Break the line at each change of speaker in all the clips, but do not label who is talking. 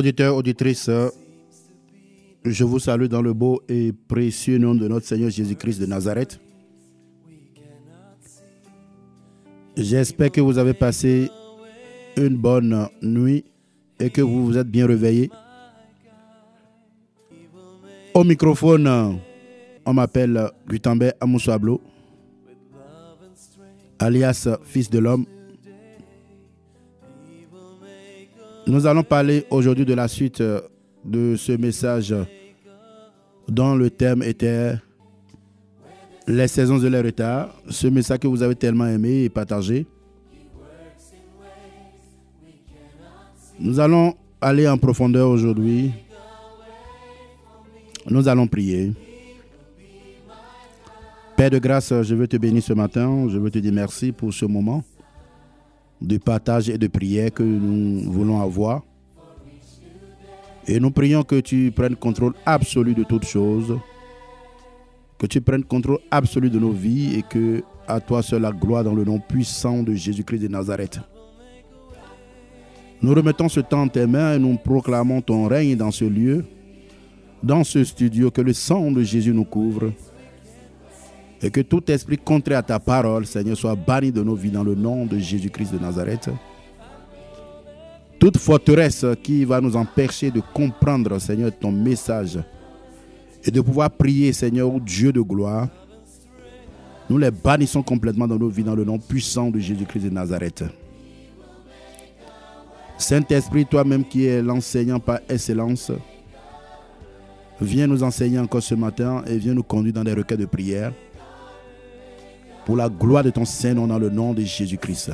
Auditeurs, auditrices, je vous salue dans le beau et précieux nom de notre Seigneur Jésus-Christ de Nazareth. J'espère que vous avez passé une bonne nuit et que vous vous êtes bien réveillés. Au microphone, on m'appelle Gutambe Amoussablo, alias Fils de l'Homme. Nous allons parler aujourd'hui de la suite de ce message dont le thème était les saisons de leur retard. Ce message que vous avez tellement aimé et partagé. Nous allons aller en profondeur aujourd'hui. Nous allons prier. Père de grâce, je veux te bénir ce matin. Je veux te dire merci pour ce moment de partage et de prière que nous voulons avoir. Et nous prions que tu prennes contrôle absolu de toutes choses, que tu prennes contrôle absolu de nos vies et que à toi seul la gloire dans le nom puissant de Jésus-Christ de Nazareth. Nous remettons ce temps en tes mains et nous proclamons ton règne dans ce lieu, dans ce studio, que le sang de Jésus nous couvre et que tout esprit contraire à ta parole, Seigneur, soit banni de nos vies dans le nom de Jésus-Christ de Nazareth. Toute forteresse qui va nous empêcher de comprendre, Seigneur, ton message et de pouvoir prier, Seigneur, Dieu de gloire, nous les bannissons complètement dans nos vies dans le nom puissant de Jésus-Christ de Nazareth. Saint-Esprit, toi-même qui es l'enseignant par excellence, viens nous enseigner encore ce matin et viens nous conduire dans des requêtes de prière pour la gloire de ton Saint-Nom dans le nom de Jésus-Christ.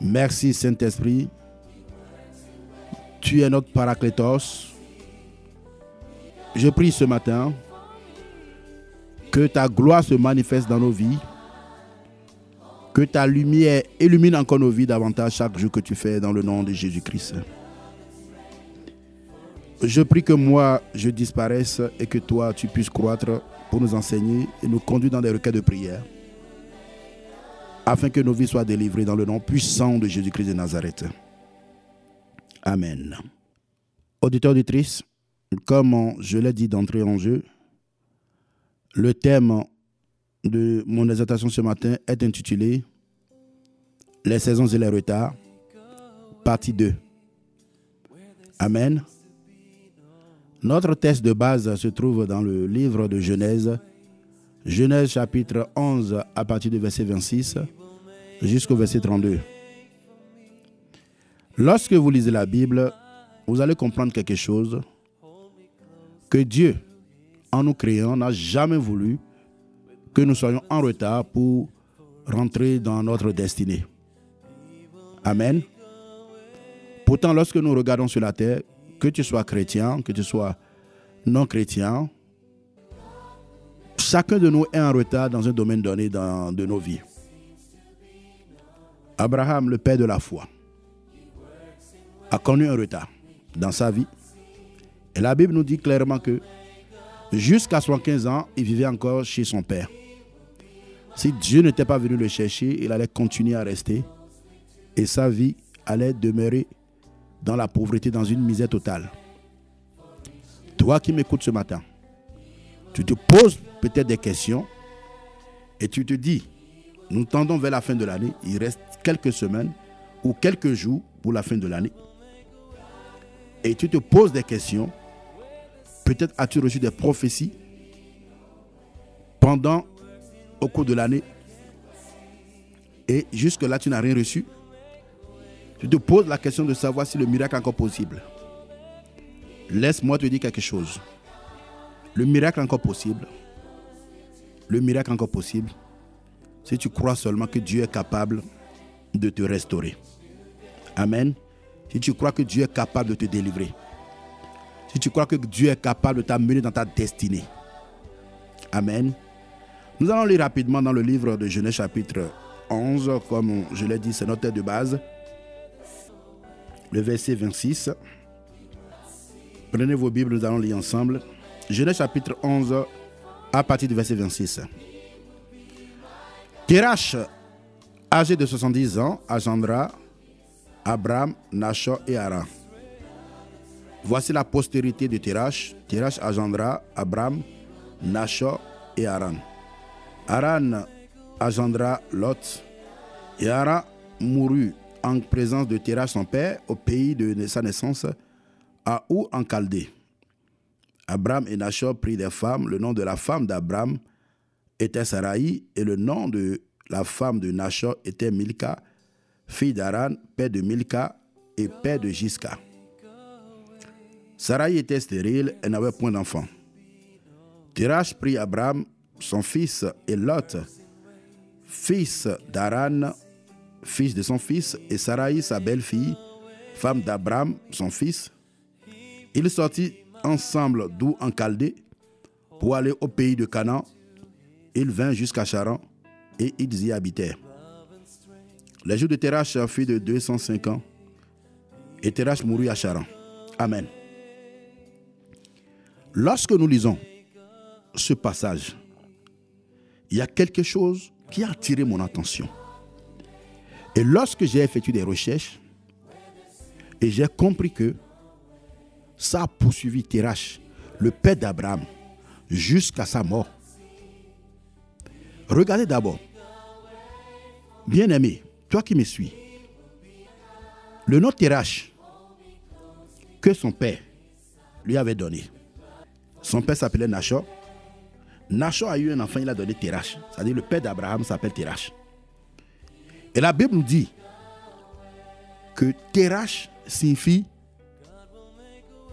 Merci Saint-Esprit. Tu es notre paraclétos. Je prie ce matin que ta gloire se manifeste dans nos vies. Que ta lumière illumine encore nos vies davantage chaque jour que tu fais dans le nom de Jésus-Christ. Je prie que moi, je disparaisse et que toi, tu puisses croître pour nous enseigner et nous conduire dans des requêtes de prière afin que nos vies soient délivrées dans le nom puissant de Jésus-Christ de Nazareth. Amen. Auditeurs auditrices, comme je l'ai dit d'entrée en jeu, le thème de mon exhortation ce matin est intitulé Les saisons et les retards, partie 2. Amen. Notre texte de base se trouve dans le livre de Genèse, Genèse chapitre 11 à partir du verset 26 jusqu'au verset 32. Lorsque vous lisez la Bible, vous allez comprendre quelque chose, que Dieu, en nous créant, n'a jamais voulu que nous soyons en retard pour rentrer dans notre destinée. Amen. Pourtant, lorsque nous regardons sur la terre, que tu sois chrétien, que tu sois non chrétien, chacun de nous est en retard dans un domaine donné de nos vies. Abraham, le père de la foi, a connu un retard dans sa vie. Et la Bible nous dit clairement que jusqu'à 75 ans, il vivait encore chez son père. Si Dieu n'était pas venu le chercher, il allait continuer à rester et sa vie allait demeurer dans la pauvreté, dans une misère totale. Toi qui m'écoutes ce matin, tu te poses peut-être des questions et tu te dis, nous tendons vers la fin de l'année, il reste quelques semaines ou quelques jours pour la fin de l'année. Et tu te poses des questions. Peut-être as-tu reçu des prophéties pendant, au cours de l'année. Et jusque-là, tu n'as rien reçu? Tu te poses la question de savoir si le miracle est encore possible. Laisse-moi te dire quelque chose. Le miracle est encore possible. Le miracle est encore possible. Si tu crois seulement que Dieu est capable de te restaurer. Amen. Si tu crois que Dieu est capable de te délivrer. Si tu crois que Dieu est capable de t'amener dans ta destinée. Amen. Nous allons lire rapidement dans le livre de Genèse chapitre 11, comme je l'ai dit, c'est notre tête de base. Le verset 26. Prenez vos Bibles, nous allons lire ensemble. Genèse chapitre 11, à partir du verset 26. Terach âgé de 70 ans, engendra Abraham, Nachor et Haran. Voici la postérité de Terach. Terach engendra Abraham, Nachor et Haran. Haran engendra Lot. Et Haran mourut en présence de Terach son père au pays de sa naissance, à Ou en Chaldée. Abraham et Nachor prirent des femmes. Le nom de la femme d'Abraham était Sarai et le nom de la femme de Nachor était Milka, fille d'Aran, père de Milka et père de Jiska. Sarai était stérile et n'avait point d'enfant. Terach prit Abraham, son fils, et Lot, fils d'Aran, fils de son fils, et Sarai, sa belle-fille, femme d'Abraham, son fils. Ils sortit ensemble d'où en Chaldée pour aller au pays de Canaan. Ils vinrent jusqu'à Charan et ils y habitèrent. Les jours de Terach furent de 205 ans et Terach mourut à Charan. Amen. Lorsque nous lisons ce passage, il y a quelque chose qui a attiré mon attention. Et lorsque j'ai effectué des recherches, et j'ai compris que ça a poursuivi Terach, le père d'Abraham, jusqu'à sa mort. Regardez d'abord. Bien-aimé, toi qui me suis, le nom Terach que son père lui avait donné. Son père s'appelait Nachor. Nachor a eu un enfant, il a donné Terach. C'est-à-dire le père d'Abraham s'appelle Terach. Et la Bible nous dit que Terach signifie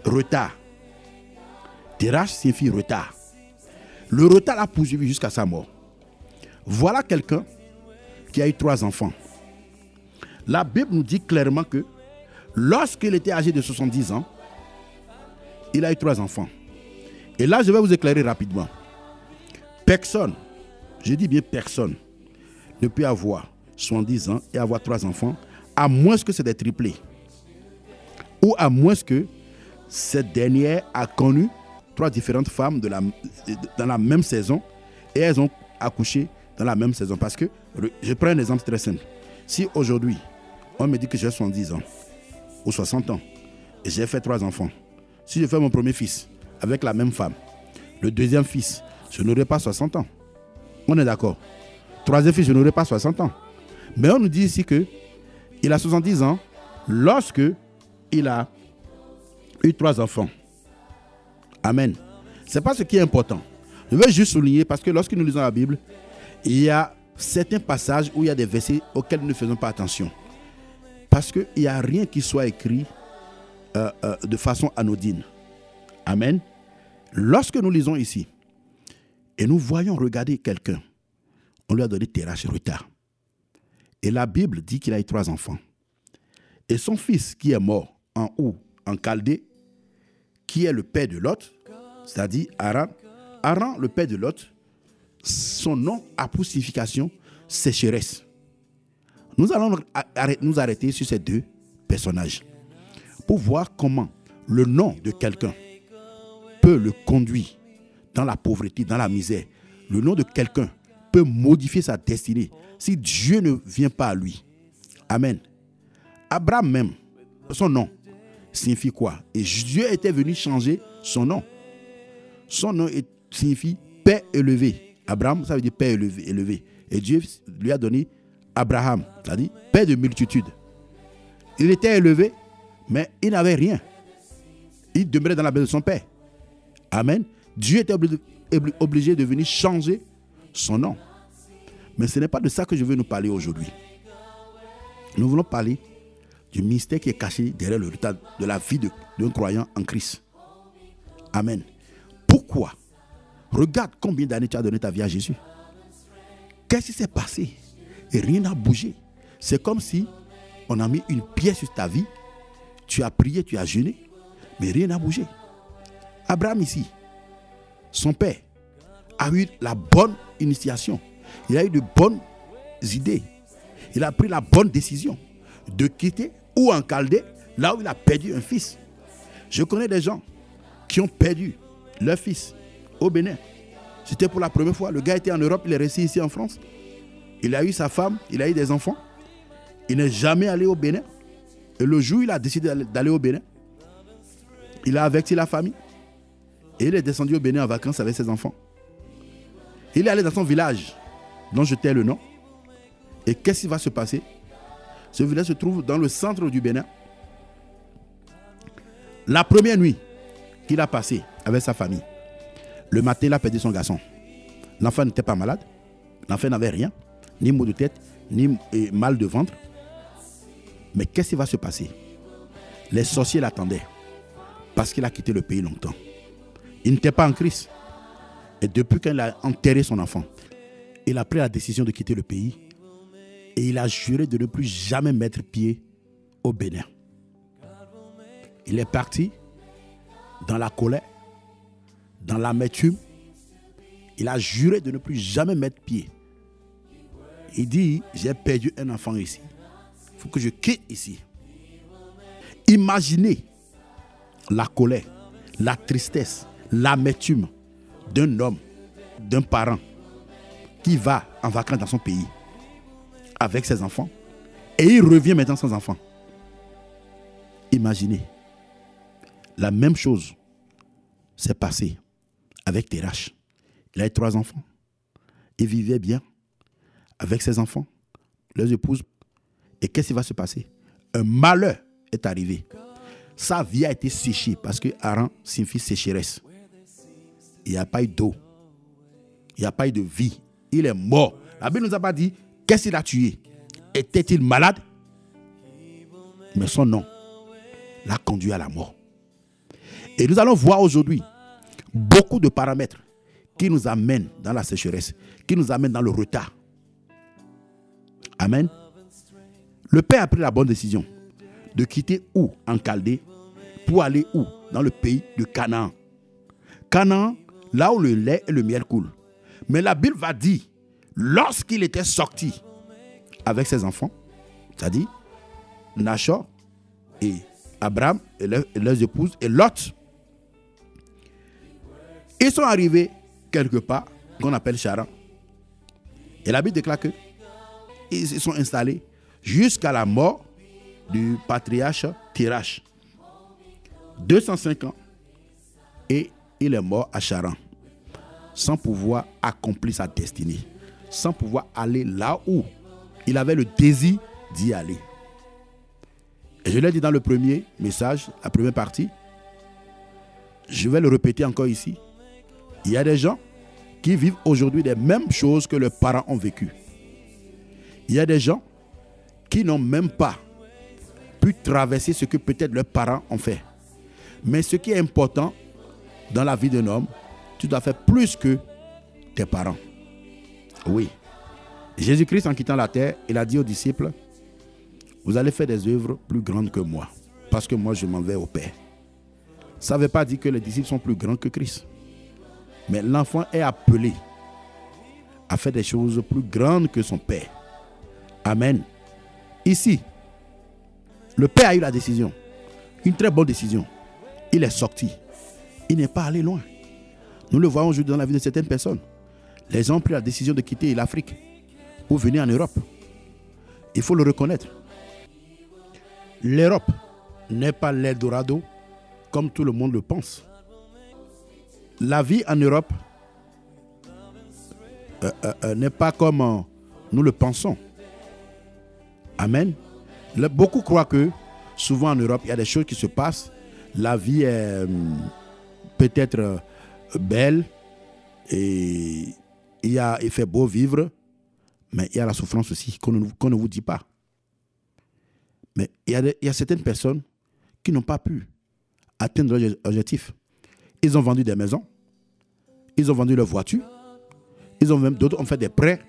retard. Terach signifie retard. Le retard a poursuivi jusqu'à sa mort. Voilà quelqu'un qui a eu trois enfants. La Bible nous dit clairement que lorsqu'il était âgé de 70 ans, il a eu trois enfants. Et là, je vais vous éclairer rapidement. Personne, je dis bien personne, ne peut avoir 70 ans et avoir trois enfants, à moins que c'est des triplés. Ou à moins que cette dernière a connu trois différentes femmes dans la même saison et elles ont accouché dans la même saison. Parce que, je prends un exemple très simple. Si aujourd'hui, on me dit que j'ai 70 ans ou 60 ans et j'ai fait trois enfants, si je fais mon premier fils avec la même femme, le deuxième fils, je n'aurai pas 60 ans. On est d'accord. Troisième fils, je n'aurai pas 60 ans. Mais on nous dit ici que il a 70 ans lorsque il a eu trois enfants. Amen. C'est pas ce qui est important. Je veux juste souligner parce que lorsque nous lisons la Bible, il y a certains passages où il y a des versets auxquels nous ne faisons pas attention. Parce qu'il n'y a rien qui soit écrit euh, euh, de façon anodine. Amen. Lorsque nous lisons ici et nous voyons regarder quelqu'un, on lui a donné terrasse retard. Et la Bible dit qu'il a eu trois enfants. Et son fils qui est mort en haut, en Chaldée, qui est le père de Lot, c'est-à-dire Aran. Aran, le père de Lot, son nom a pour signification sécheresse. Nous allons nous arrêter sur ces deux personnages pour voir comment le nom de quelqu'un peut le conduire dans la pauvreté, dans la misère. Le nom de quelqu'un peut modifier sa destinée si Dieu ne vient pas à lui. Amen. Abraham même, son nom signifie quoi? Et Dieu était venu changer son nom. Son nom signifie Père élevé. Abraham, ça veut dire Père élevé. élevé. Et Dieu lui a donné Abraham, c'est-à-dire Père de multitude. Il était élevé, mais il n'avait rien. Il demeurait dans la maison de son Père. Amen. Dieu était obligé de venir changer son nom. Mais ce n'est pas de ça que je veux nous parler aujourd'hui. Nous voulons parler du mystère qui est caché derrière le résultat de la vie d'un croyant en Christ. Amen. Pourquoi? Regarde combien d'années tu as donné ta vie à Jésus. Qu'est-ce qui s'est passé? Et rien n'a bougé. C'est comme si on a mis une pièce sur ta vie. Tu as prié, tu as jeûné, mais rien n'a bougé. Abraham ici, son père, a eu la bonne initiation. Il a eu de bonnes idées. Il a pris la bonne décision de quitter ou en Chaldée, là où il a perdu un fils. Je connais des gens qui ont perdu leur fils au Bénin. C'était pour la première fois. Le gars était en Europe, il est resté ici en France. Il a eu sa femme, il a eu des enfants. Il n'est jamais allé au Bénin. Et le jour où il a décidé d'aller au Bénin, il a averti la famille. Et il est descendu au Bénin en vacances avec ses enfants. Il est allé dans son village, dont je tais le nom. Et qu'est-ce qui va se passer? Ce village se trouve dans le centre du Bénin. La première nuit qu'il a passée avec sa famille, le matin, il a perdu son garçon. L'enfant n'était pas malade. L'enfant n'avait rien, ni maux de tête, ni mal de ventre. Mais qu'est-ce qui va se passer? Les sorciers l'attendaient parce qu'il a quitté le pays longtemps. Il n'était pas en crise. Et depuis qu'il a enterré son enfant, il a pris la décision de quitter le pays et il a juré de ne plus jamais mettre pied au Bénin. Il est parti dans la colère, dans l'amertume. Il a juré de ne plus jamais mettre pied. Il dit, j'ai perdu un enfant ici. Il faut que je quitte ici. Imaginez la colère, la tristesse, l'amertume d'un homme, d'un parent qui va en vacances dans son pays avec ses enfants et il revient maintenant sans enfant. Imaginez, la même chose s'est passée avec Terach. Il a trois enfants. Il vivait bien avec ses enfants, leurs épouses. Et qu'est-ce qui va se passer? Un malheur est arrivé. Sa vie a été séchée parce que Aaron signifie sécheresse. Il n'y a pas eu d'eau. Il n'y a pas eu de vie. Il est mort. La Bible ne nous a pas dit qu'est-ce qu'il a tué? Était-il malade? Mais son nom l'a conduit à la mort. Et nous allons voir aujourd'hui beaucoup de paramètres qui nous amènent dans la sécheresse, qui nous amènent dans le retard. Amen. Le Père a pris la bonne décision de quitter où? En Chaldée pour aller où? Dans le pays de Canaan. Canaan, là où le lait et le miel coulent. Mais la Bible va dire, lorsqu'il était sorti avec ses enfants, c'est-à-dire Nachor et Abraham et, leurs épouses et Lot, ils sont arrivés quelque part qu'on appelle Charan. Et la Bible déclare que ils sont installés jusqu'à la mort du patriarche Tirache. 205 ans. Et il est mort à Charan. Sans pouvoir accomplir sa destinée. Sans pouvoir aller là où il avait le désir d'y aller. Et je l'ai dit dans le premier message, la première partie. Je vais le répéter encore ici. Il y a des gens qui vivent aujourd'hui les mêmes choses que leurs parents ont vécues. Il y a des gens qui n'ont même pas pu traverser ce que peut-être leurs parents ont fait. Mais ce qui est important dans la vie d'un homme, tu dois faire plus que tes parents. Oui. Jésus-Christ, en quittant la terre, il a dit aux disciples, vous allez faire des œuvres plus grandes que moi, parce que moi je m'en vais au Père. Ça ne veut pas dire que les disciples sont plus grands que Christ. Mais l'enfant est appelé à faire des choses plus grandes que son Père. Amen. Ici, le Père a eu la décision. Une très bonne décision. Il est sorti. Il n'est pas allé loin. Nous le voyons aujourd'hui dans la vie de certaines personnes. Les gens ont pris la décision de quitter l'Afrique pour venir en Europe. Il faut le reconnaître. L'Europe n'est pas l'Eldorado comme tout le monde le pense. La vie en Europe euh, euh, euh, n'est pas comme nous le pensons. Amen. beaucoup croient que souvent en Europe, il y a des choses qui se passent. La vie est peut-être belle et il, a, fait beau vivre, mais il y a la souffrance aussi qu'on ne, vous dit pas. Mais il y, a il certaines personnes qui n'ont pas pu atteindre leur objectif. Ils ont vendu des maisons, ils ont vendu leurs voitures, ils ont même d'autres ont fait des prêts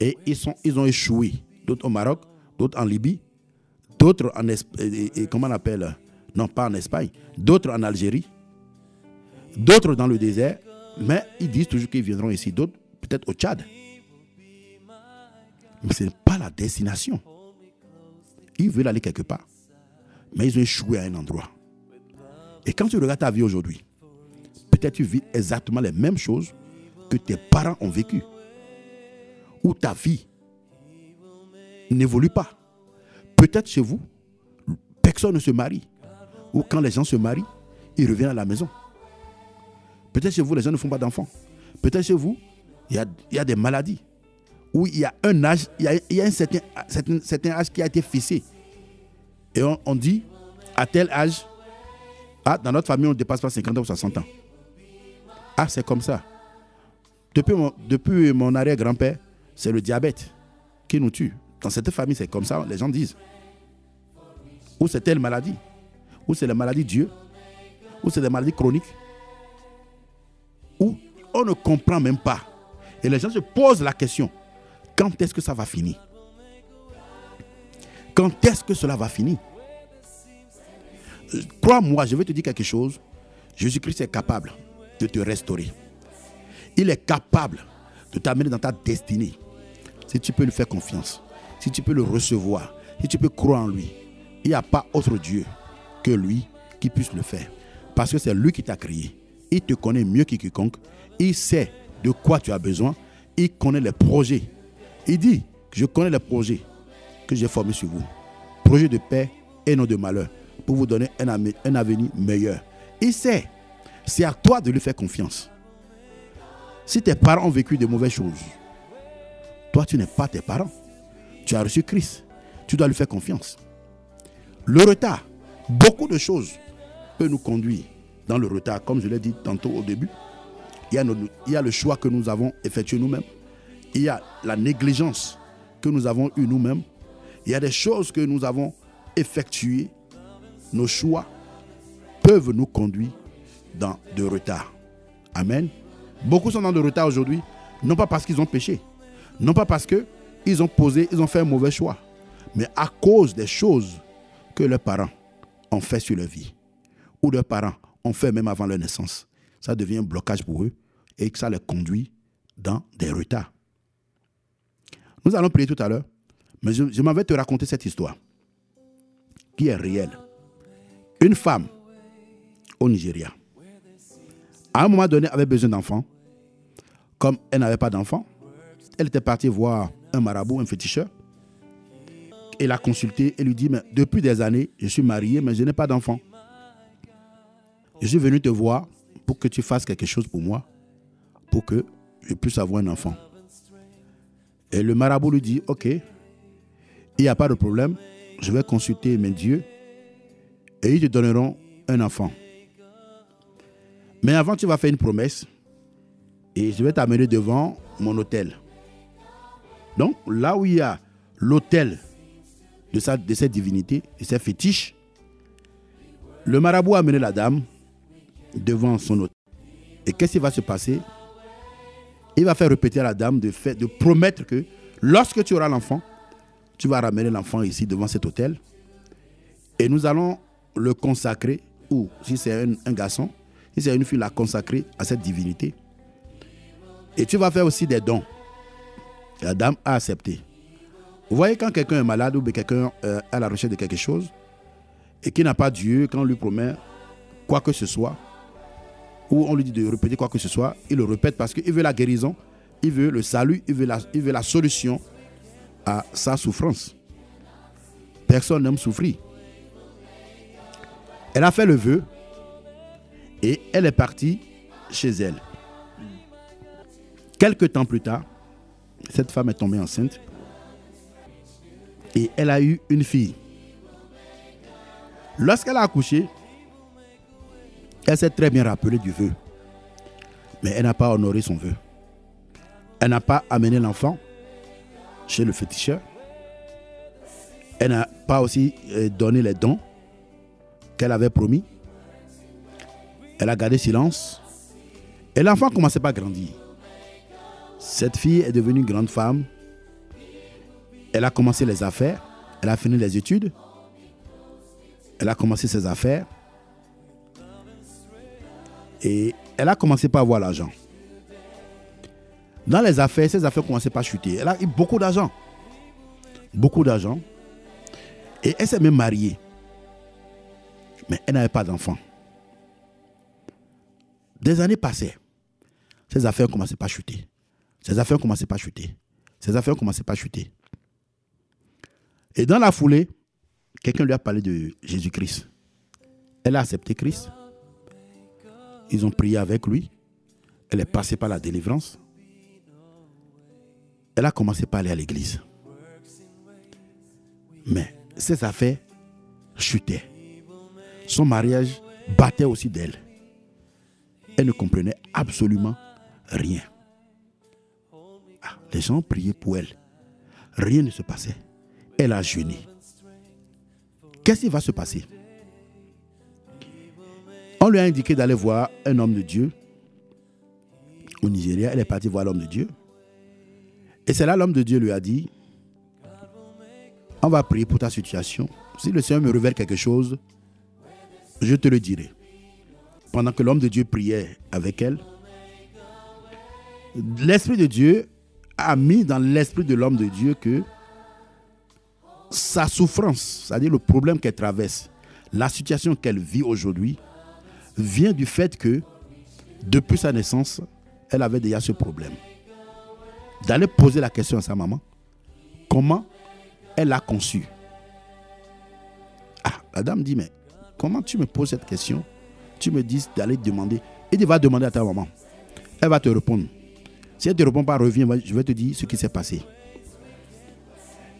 et ils, sont, ils ont échoué. D'autres au Maroc, d'autres en Libye, d'autres en Espagne, Non, pas en Espagne, d'autres en Algérie, d'autres dans le désert, mais ils disent toujours qu'ils viendront ici, d'autres peut-être au Tchad. Mais ce n'est pas la destination. Ils veulent aller quelque part, mais ils ont échoué à un endroit. Et quand tu regardes ta vie aujourd'hui, peut-être tu vis exactement les mêmes choses que tes parents ont vécues. Ou ta vie n'évolue pas. Peut-être chez vous, personne ne se marie. Ou quand les gens se marient, ils reviennent à la maison. Peut-être chez vous, les gens ne font pas d'enfants. Peut-être chez vous, il y a, y a des maladies. Ou il y a un âge, il y a, y a un certain, certain, certain âge qui a été fixé. Et on, on dit, à tel âge, ah, dans notre famille, on ne dépasse pas 50 ans ou 60 ans. Ah, c'est comme ça. Depuis mon, depuis mon arrière-grand-père, c'est le diabète qui nous tue. Dans cette famille, c'est comme ça, les gens disent. Ou c'est telle maladie. Ou c'est la maladie Dieu. Ou c'est des maladies chroniques. Ou on ne comprend même pas. Et les gens se posent la question, quand est-ce que ça va finir? Quand est-ce que cela va finir? Crois-moi, je vais te dire quelque chose. Jésus-Christ est capable de te restaurer. Il est capable de t'amener dans ta destinée. Si tu peux lui faire confiance, si tu peux le recevoir, si tu peux croire en lui, il n'y a pas autre Dieu que lui qui puisse le faire. Parce que c'est lui qui t'a créé. Il te connaît mieux que quiconque. Il sait de quoi tu as besoin. Il connaît les projets. Il dit, je connais les projets que j'ai formés sur vous. Projets de paix et non de malheur. Pour vous donner un, un avenir meilleur. Il sait. C'est à toi de lui faire confiance. Si tes parents ont vécu de mauvaises choses, toi tu n'es pas tes parents. Tu as reçu Christ. Tu dois lui faire confiance. Le retard, beaucoup de choses peuvent nous conduire dans le retard, comme je l'ai dit tantôt au début. Il y, a le choix que nous avons effectué nous-mêmes. Il y a la négligence que nous avons eue nous-mêmes. Il y a des choses que nous avons effectuées. Nos choix peuvent nous conduire dans de retard. Amen. Beaucoup sont dans le retard aujourd'hui, non pas parce qu'ils ont péché, non pas parce qu'ils ont posé, ils ont fait un mauvais choix, mais à cause des choses que leurs parents ont fait sur leur vie, ou leurs parents ont fait même avant leur naissance. Ça devient un blocage pour eux et que ça les conduit dans des retards. Nous allons prier tout à l'heure, mais je, je m'en te raconter cette histoire qui est réelle. Une femme au Nigeria, à un moment donné, avait besoin d'enfants. Comme elle n'avait pas d'enfants, elle était partie voir un marabout, un féticheur. Et l'a consulté et lui dit, mais depuis des années, je suis marié, mais je n'ai pas d'enfant. Je suis venu te voir pour que tu fasses quelque chose pour moi, pour que je puisse avoir un enfant. Et le marabout lui dit, ok, il n'y a pas de problème, je vais consulter mes dieux et ils te donneront un enfant. Mais avant, tu vas faire une promesse et je vais t'amener devant mon hôtel. Donc, là où il y a l'hôtel de, cette divinité, de cette fétiche, le marabout a amené la dame devant son hôtel. Et qu'est-ce qui va se passer? Il va faire répéter à la dame de, faire, de promettre que lorsque tu auras l'enfant, tu vas ramener l'enfant ici devant cet hôtel. Et nous allons le consacrer, ou si c'est un, garçon, si c'est une fille, la consacrer à cette divinité. Et tu vas faire aussi des dons. la dame a accepté. Vous voyez quand quelqu'un est malade ou quelqu'un euh, à la recherche de quelque chose et qui n'a pas Dieu, quand on lui promet quoi que ce soit, ou on lui dit de répéter quoi que ce soit, il le répète parce qu'il veut la guérison, il veut le salut, il veut la, il veut la solution à sa souffrance. Personne n'aime souffrir. Elle a fait le vœu et elle est partie chez elle. Quelques temps plus tard, cette femme est tombée enceinte et elle a eu une fille. Lorsqu'elle a accouché, elle s'est très bien rappelée du vœu, mais elle n'a pas honoré son vœu. Elle n'a pas amené l'enfant chez le féticheur. Elle n'a pas aussi euh, donné les dons qu'elle avait promis. Elle a gardé silence. Et l'enfant ne commençait pas à grandir. Cette fille est devenue grande femme. Elle a commencé les affaires. Elle a fini les études. Elle a commencé ses affaires. Et elle a commencé par avoir l'argent. Dans les affaires, ses affaires commençaient pas à chuter. Elle a eu beaucoup d'argent. Beaucoup d'argent. Et elle s'est même mariée. Mais elle n'avait pas d'enfant. Des années passaient. Ses affaires commençaient pas à chuter. Ses affaires commençaient pas à chuter. Ses affaires commençaient pas à chuter. Et dans la foulée, quelqu'un lui a parlé de Jésus-Christ. Elle a accepté Christ. Ils ont prié avec lui. Elle est passée par la délivrance. Elle a commencé par aller à l'église. Mais ses affaires chutaient. Son mariage battait aussi d'elle. Elle ne comprenait absolument rien. Ah, les gens priaient pour elle. Rien ne se passait. Elle a jeûné. Qu'est-ce qui va se passer? On lui a indiqué d'aller voir un homme de Dieu au Nigeria. Elle est partie voir l'homme de Dieu. Et c'est là l'homme de Dieu lui a dit, on va prier pour ta situation. Si le Seigneur me révèle quelque chose, je te le dirai. Pendant que l'homme de Dieu priait avec elle, l'Esprit de Dieu a mis dans l'esprit de l'homme de Dieu que sa souffrance, c'est-à-dire le problème qu'elle traverse, la situation qu'elle vit aujourd'hui, vient du fait que depuis sa naissance, elle avait déjà ce problème. D'aller poser la question à sa maman, comment elle a conçu. Ah, la dame dit, mais comment tu me poses cette question? Tu me dis d'aller demander. Et tu vas demander à ta maman. Elle va te répondre. Si elle ne te répond pas, reviens, je vais te dire ce qui s'est passé.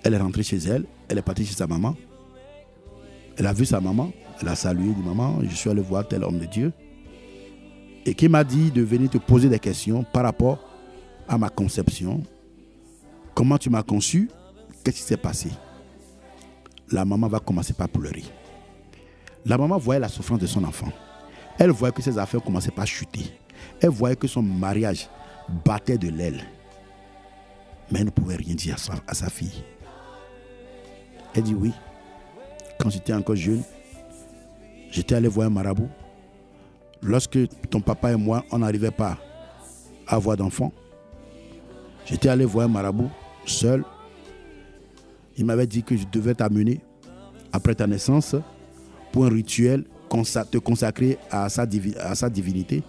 Elle est rentrée chez elle, elle est partie chez sa maman. Elle a vu sa maman, elle a salué, dit Maman, je suis allé voir tel homme de Dieu. Et qui m'a dit de venir te poser des questions par rapport à ma conception. Comment tu m'as conçu? Qu'est-ce qui s'est passé? La maman va commencer par pleurer. La maman voyait la souffrance de son enfant. Elle voyait que ses affaires commençaient par chuter. Elle voyait que son mariage battait de l'aile. Mais elle ne pouvait rien dire à sa, fille. Elle dit oui. Quand j'étais encore jeune, j'étais allé voir un marabout. Lorsque ton papa et moi, on n'arrivait pas à avoir d'enfants, j'étais allé voir un marabout seul. Il m'avait dit que je devais t'amener après ta naissance pour un rituel, te consacrer à sa, à sa divinité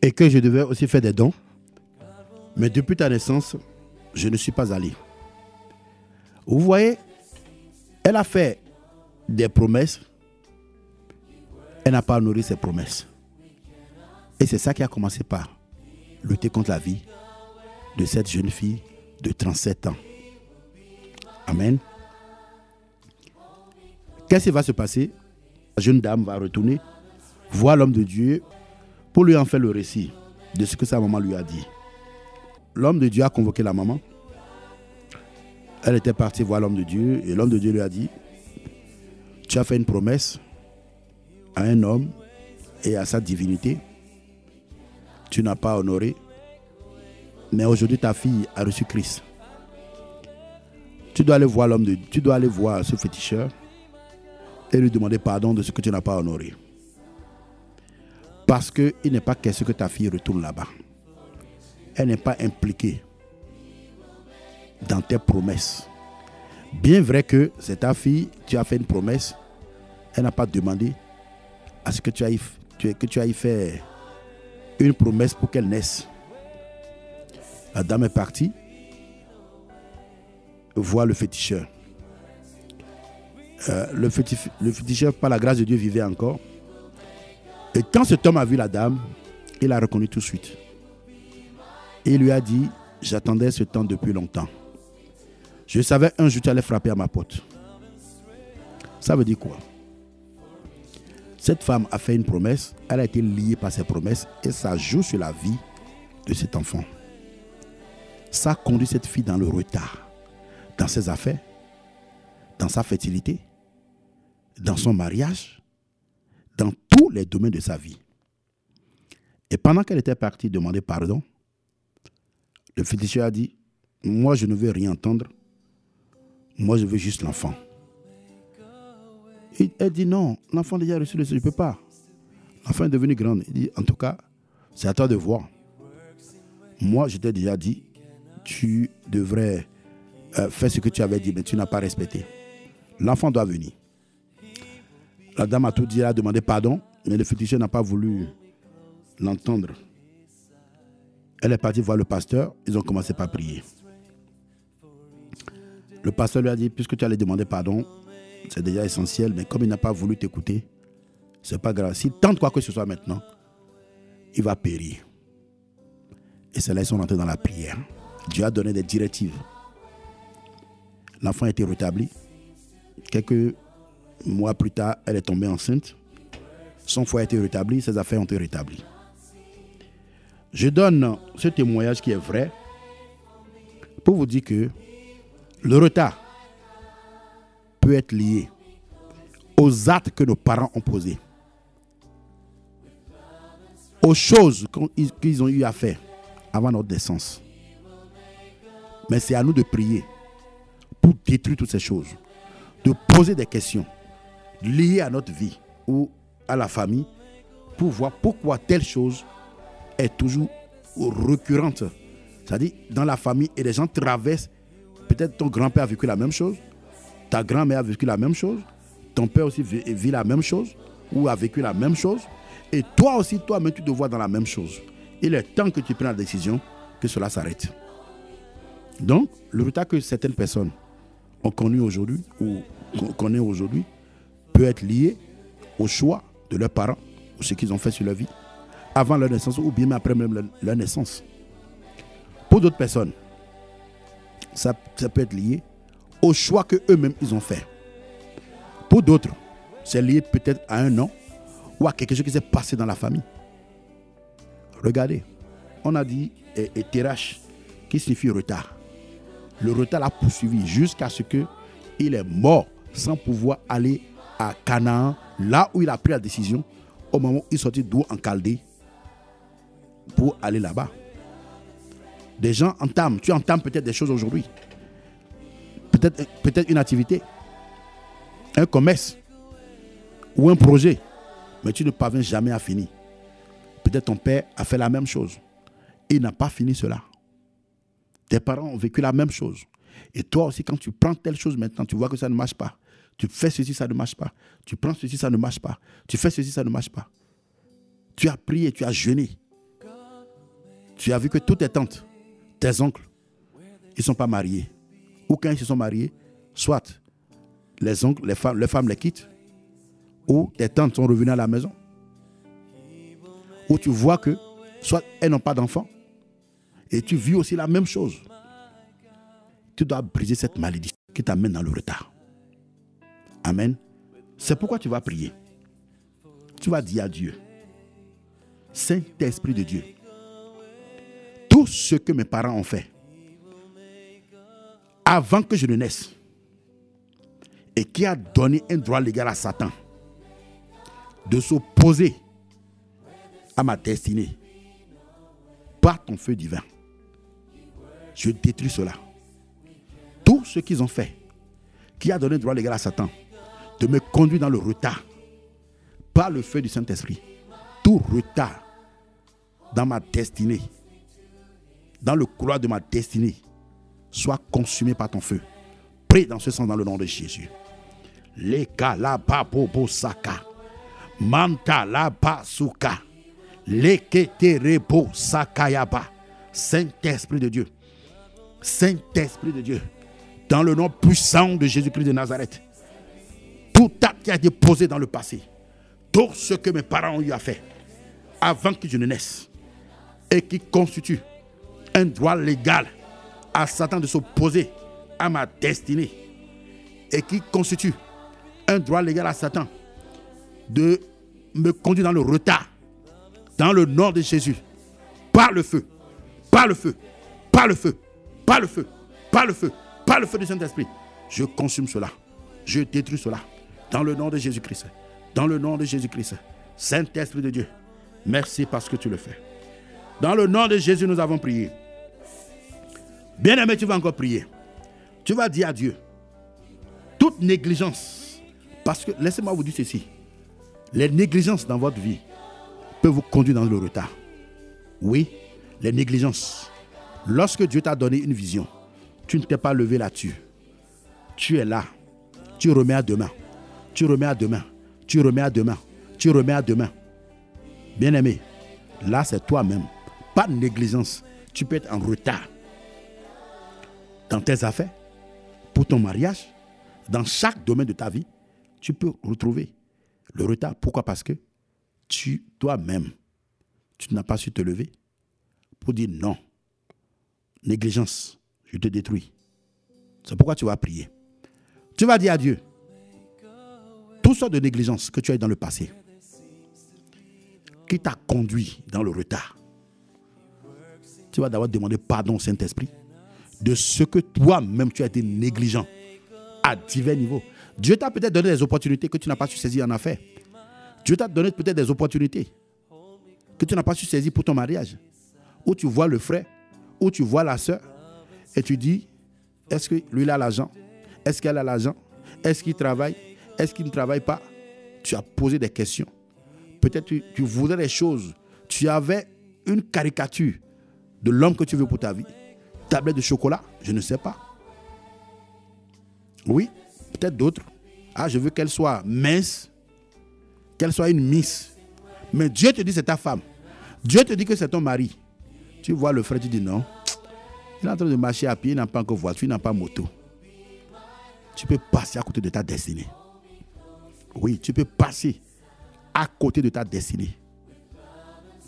et que je devais aussi faire des dons. Mais depuis ta naissance, je ne suis pas allé. Vous voyez, elle a fait des promesses. Elle n'a pas honoré ses promesses. Et c'est ça qui a commencé par lutter contre la vie de cette jeune fille de 37 ans. Amen. Qu'est-ce qui va se passer? La jeune dame va retourner voir l'homme de Dieu pour lui en faire le récit de ce que sa maman lui a dit. L'homme de Dieu a convoqué la maman. Elle était partie voir l'homme de Dieu et l'homme de Dieu lui a dit, tu as fait une promesse à un homme et à sa divinité. Tu n'as pas honoré. Mais aujourd'hui, ta fille a reçu Christ. Tu dois aller voir l'homme de Tu dois aller voir ce féticheur et lui demander pardon de ce que tu n'as pas honoré. Parce qu'il n'est pas question que ta fille retourne là-bas. Elle n'est pas impliquée dans tes promesses. Bien vrai que c'est ta fille, tu as fait une promesse, elle n'a pas demandé à ce que tu ailles, que tu ailles faire une promesse pour qu'elle naisse. La dame est partie voir le féticheur. Euh, le, féticheur, par la grâce de Dieu, vivait encore. Et quand cet homme a vu la dame, il l'a reconnu tout de suite. Il lui a dit, j'attendais ce temps depuis longtemps. Je savais un jour tu allais frapper à ma porte. Ça veut dire quoi? Cette femme a fait une promesse, elle a été liée par ses promesses et ça joue sur la vie de cet enfant. Ça conduit cette fille dans le retard, dans ses affaires, dans sa fertilité, dans son mariage, dans tous les domaines de sa vie. Et pendant qu'elle était partie demander pardon, le féticheur a dit, moi je ne veux rien entendre, moi je veux juste l'enfant. Elle dit non, l'enfant déjà reçu le je ne peux pas. L'enfant est devenu grand. Il dit, en tout cas, c'est à toi de voir. Moi, je t'ai déjà dit, tu devrais euh, faire ce que tu avais dit, mais tu n'as pas respecté. L'enfant doit venir. La dame a tout dit, elle a demandé pardon, mais le féticheur n'a pas voulu l'entendre. Elle est partie voir le pasteur, ils ont commencé par prier. Le pasteur lui a dit, puisque tu allais demander pardon, c'est déjà essentiel, mais comme il n'a pas voulu t'écouter, c'est pas grave. S'il tente quoi que ce soit maintenant, il va périr. Et c'est là qu'ils sont rentrés dans la prière. Dieu a donné des directives. L'enfant a été rétabli. Quelques mois plus tard, elle est tombée enceinte. Son foie a été rétabli, ses affaires ont été rétablies. Je donne ce témoignage qui est vrai pour vous dire que le retard peut être lié aux actes que nos parents ont posés, aux choses qu'ils ont eu à faire avant notre naissance. Mais c'est à nous de prier pour détruire toutes ces choses, de poser des questions liées à notre vie ou à la famille pour voir pourquoi telle chose est toujours récurrente. C'est-à-dire, dans la famille, et les gens traversent, peut-être ton grand-père a vécu la même chose, ta grand-mère a vécu la même chose, ton père aussi vit la même chose, ou a vécu la même chose, et toi aussi, toi-même, tu te vois dans la même chose. Il est temps que tu prennes la décision que cela s'arrête. Donc, le retard que certaines personnes ont connu aujourd'hui, ou connaissent aujourd'hui, peut être lié au choix de leurs parents, ou ce qu'ils ont fait sur leur vie, avant leur naissance, ou bien après même leur naissance. Pour d'autres personnes, ça, peut être lié au choix que eux-mêmes ils ont fait. Pour d'autres, c'est lié peut-être à un nom ou à quelque chose qui s'est passé dans la famille. Regardez, on a dit et, et qui signifie retard. Le retard l'a poursuivi jusqu'à ce qu'il est mort sans pouvoir aller à Canaan, là où il a pris la décision, au moment où il sortit d'où en Chaldée, pour aller là-bas. Des gens entament, tu entames peut-être des choses aujourd'hui. Peut-être peut une activité, un commerce ou un projet, mais tu ne parviens jamais à finir. Peut-être ton père a fait la même chose. Il n'a pas fini cela. Tes parents ont vécu la même chose. Et toi aussi, quand tu prends telle chose maintenant, tu vois que ça ne marche pas. Tu fais ceci, ça ne marche pas. Tu prends ceci, ça ne marche pas. Tu fais ceci, ça ne marche pas. Tu as prié, tu as jeûné. Tu as vu que toutes tes tantes, tes oncles, ils ne sont pas mariés. Ou quand ils se sont mariés, soit les oncles, les femmes, les femmes les quittent, ou tes tantes sont revenues à la maison. Ou tu vois que soit elles n'ont pas d'enfants, et tu vis aussi la même chose. Tu dois briser cette malédiction qui t'amène dans le retard. Amen. C'est pourquoi tu vas prier. Tu vas dire à Dieu, Saint-Esprit de Dieu, tout ce que mes parents ont fait avant que je ne naisse et qui a donné un droit légal à Satan de s'opposer à ma destinée par ton feu divin. Je détruis cela. Tout ce qu'ils ont fait, qui a donné droit légal à Satan de me conduire dans le retard par le feu du Saint-Esprit. Tout retard dans ma destinée, dans le couloir de ma destinée, soit consumé par ton feu. Prie dans ce sens dans le nom de Jésus. Les saka. Manta la. Leketerebo sakayaba. Saint-Esprit de Dieu. Saint-Esprit de Dieu. Dans le nom puissant de Jésus-Christ de Nazareth. Tout acte qui a été posé dans le passé. Tout ce que mes parents ont eu à faire avant que je ne naisse. Et qui constitue un droit légal à Satan de s'opposer à ma destinée. Et qui constitue un droit légal à Satan de me conduire dans le retard, dans le nom de Jésus, par le feu, par le feu, par le feu, par le feu, par le feu, par le feu du Saint-Esprit. Je consume cela, je détruis cela, dans le nom de Jésus-Christ, dans le nom de Jésus-Christ. Saint-Esprit de Dieu, merci parce que tu le fais. Dans le nom de Jésus, nous avons prié. Bien-aimé, tu vas encore prier. Tu vas dire à Dieu, toute négligence, parce que laissez-moi vous dire ceci, les négligences dans votre vie peuvent vous conduire dans le retard. Oui, les négligences. Lorsque Dieu t'a donné une vision, tu ne t'es pas levé là-dessus. Tu es là. Tu remets à demain. Tu remets à demain. Tu remets à demain. Tu remets à demain. Bien-aimé, là c'est toi-même. Pas de négligence. Tu peux être en retard dans tes affaires. pour ton mariage, dans chaque domaine de ta vie, tu peux retrouver le retard. Pourquoi? Parce que tu, toi-même, tu n'as pas su te lever pour dire non. Négligence, je te détruis. C'est pourquoi tu vas prier. Tu vas dire à Dieu, tout sortes de négligence que tu as eu dans le passé, qui t'a conduit dans le retard, tu vas d'abord demander pardon au Saint-Esprit de ce que toi-même tu as été négligent à divers niveaux. Dieu t'a peut-être donné des opportunités que tu n'as pas su saisir en affaires. Dieu t'a donné peut-être des opportunités que tu n'as pas su saisir pour ton mariage. Où tu vois le frère, où tu vois la soeur, et tu dis, est-ce que lui a l'argent? Est-ce qu'elle a l'argent? Est-ce qu'il travaille? Est-ce qu'il ne travaille pas? Tu as posé des questions. Peut-être tu, tu voudrais des choses. Tu avais une caricature de l'homme que tu veux pour ta vie. Tablette de chocolat, je ne sais pas. Oui, peut-être d'autres. Ah, je veux qu'elle soit mince, qu'elle soit une miss. Mais Dieu te dit c'est ta femme. Dieu te dit que c'est ton mari. Tu vois le frère, tu dis non. Il est en train de marcher à pied, il n'a pas encore voiture, il n'a pas moto. Tu peux passer à côté de ta destinée. Oui, tu peux passer à côté de ta destinée.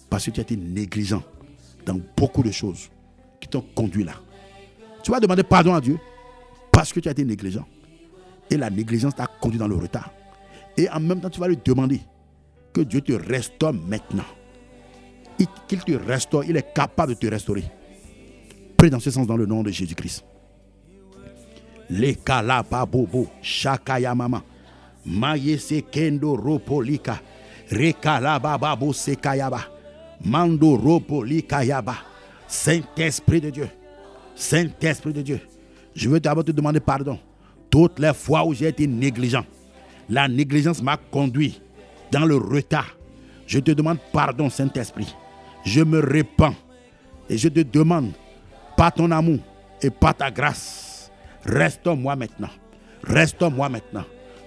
Parce que tu as été négligent dans beaucoup de choses t'ont conduit là. Tu vas demander pardon à Dieu parce que tu as été négligent. Et la négligence t'a conduit dans le retard. Et en même temps, tu vas lui demander que Dieu te restaure maintenant. Qu'il te restaure, il est capable de te restaurer. Prie dans ce sens dans le nom de Jésus-Christ. Les bobo, shakaya mama, se kendo ropolika, rekalababo sekayaba, mando ropolika yaba. Saint-Esprit de Dieu, Saint-Esprit de Dieu, je veux d'abord te demander pardon. Toutes les fois où j'ai été négligent, la négligence m'a conduit dans le retard. Je te demande pardon, Saint-Esprit. Je me répands et je te demande, par ton amour et par ta grâce, reste-moi maintenant. Reste-moi maintenant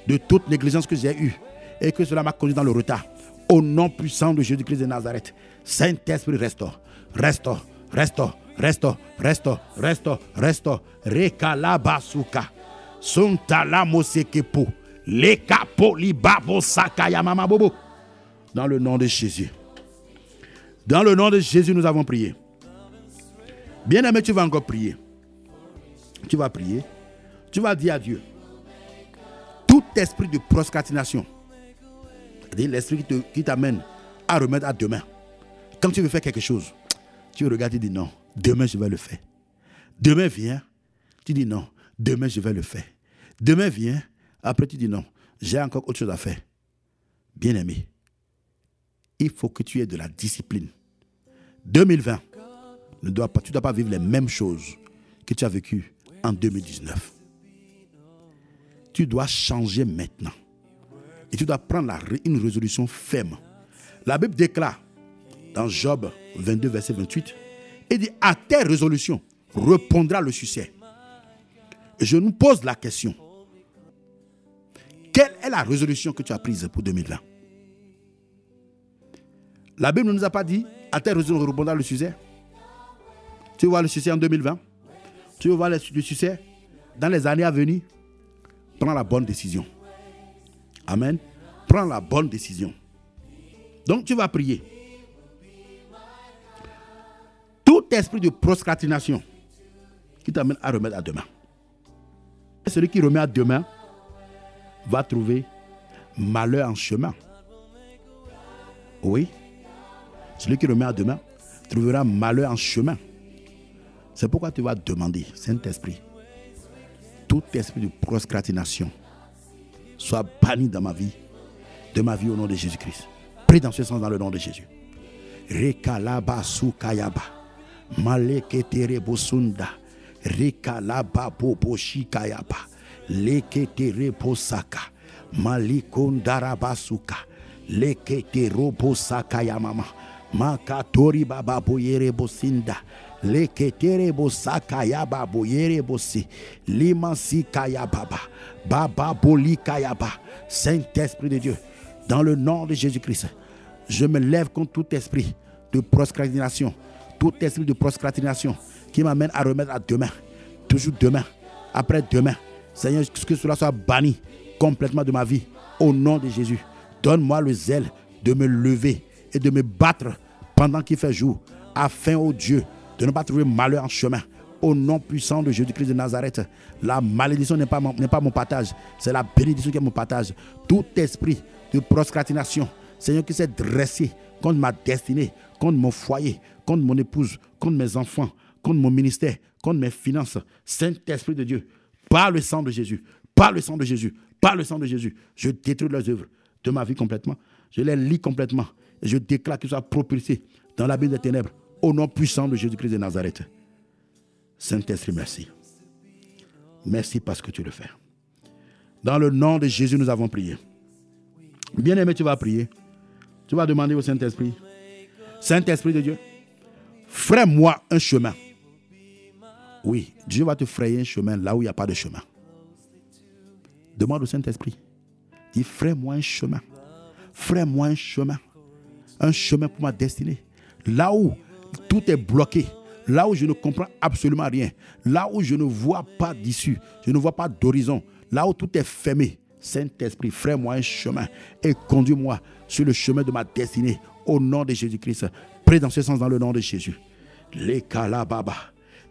de toute négligence que j'ai eue et que cela m'a conduit dans le retard. Au nom puissant de Jésus-Christ de Nazareth, Saint-Esprit, restaure, restaure, restaure, restaure, restaure, restaure, restaure. Rekalabasuka. Suntala mosekepo. Lekapo libabo sakaya mama bobo. Dans le nom de Jésus. Dans le nom de Jésus, nous avons prié. Bien-aimé, tu vas encore prier. Tu vas prier. Tu vas dire à Dieu. Tout esprit de procrastination, c'est-à-dire l'esprit qui t'amène à remettre à demain. Quand tu veux faire quelque chose, tu regardes et dis non, demain je vais le faire. Demain vient, tu dis non, demain je vais le faire. Demain vient, après tu dis non, j'ai encore autre chose à faire. Bien-aimé, il faut que tu aies de la discipline. 2020, ne doit pas, tu ne dois pas vivre les mêmes choses que tu as vécues en 2019. Tu dois changer maintenant. Et tu dois prendre une résolution ferme. La Bible déclare dans Job 22, verset 28, il dit, à tes résolutions répondra le succès. Je nous pose la question, quelle est la résolution que tu as prise pour 2020 La Bible ne nous a pas dit, à tes résolutions répondra le succès. Tu vois le succès en 2020 Tu voir le succès dans les années à venir Prends la bonne décision. Amen. Prends la bonne décision. Donc tu vas prier. Esprit de procrastination qui t'amène à remettre à demain. Celui qui remet à demain va trouver malheur en chemin. Oui. Celui qui remet à demain trouvera malheur en chemin. C'est pourquoi tu vas demander, Saint-Esprit, tout esprit de procrastination soit banni dans ma vie, de ma vie au nom de Jésus-Christ. Prie dans ce sens dans le nom de Jésus. Rekalaba sukayaba. Maleketere bosunda. Rekalaba bobo shikayaba. Leketere posaka. Malikondarabasuka. Leketero posaka ya mama. Makatori baba boyere bosinda. Leketere bosaka ya boyere bosi. Limansi kaya baba. Baba boli kayaba. Saint-Esprit de Dieu. Dans le nom de Jésus-Christ. Je me lève contre tout esprit de procrastination, tout esprit de procrastination qui m'amène à remettre à demain, toujours demain, après demain. Seigneur, que cela soit banni complètement de ma vie. Au nom de Jésus, donne-moi le zèle de me lever et de me battre pendant qu'il fait jour, afin, ô Dieu, de ne pas trouver malheur en chemin. Au nom puissant de Jésus-Christ de Nazareth, la malédiction n'est pas, mon, pas mon partage, c'est la bénédiction qui est mon partage. Tout esprit de procrastination, Seigneur, qui s'est dressé contre ma destinée, contre mon foyer, contre mon épouse, contre mes enfants, contre mon ministère, contre mes finances, Saint-Esprit de Dieu, par le sang de Jésus, par le sang de Jésus, par le sang de Jésus, je détruis leurs œuvres de ma vie complètement. Je les lis complètement. Et je déclare qu'ils soient propulsés dans l'abîme des ténèbres au nom puissant de Jésus-Christ de Nazareth. Saint-Esprit, merci. Merci parce que tu le fais. Dans le nom de Jésus, nous avons prié. Bien-aimé, tu vas prier. Tu vas demander au Saint-Esprit, Saint-Esprit de Dieu, fraie-moi un chemin. Oui, Dieu va te frayer un chemin là où il n'y a pas de chemin. Demande au Saint-Esprit. Dis, fraie-moi un chemin. Fraie-moi un chemin. Un chemin pour ma destinée. Là où tout est bloqué, là où je ne comprends absolument rien, là où je ne vois pas d'issue, je ne vois pas d'horizon, là où tout est fermé. Saint-Esprit, fraie-moi un chemin et conduis-moi sur le chemin de ma destinée au nom de Jésus-Christ. Prie dans ce sens dans le nom de Jésus. Les kalababa,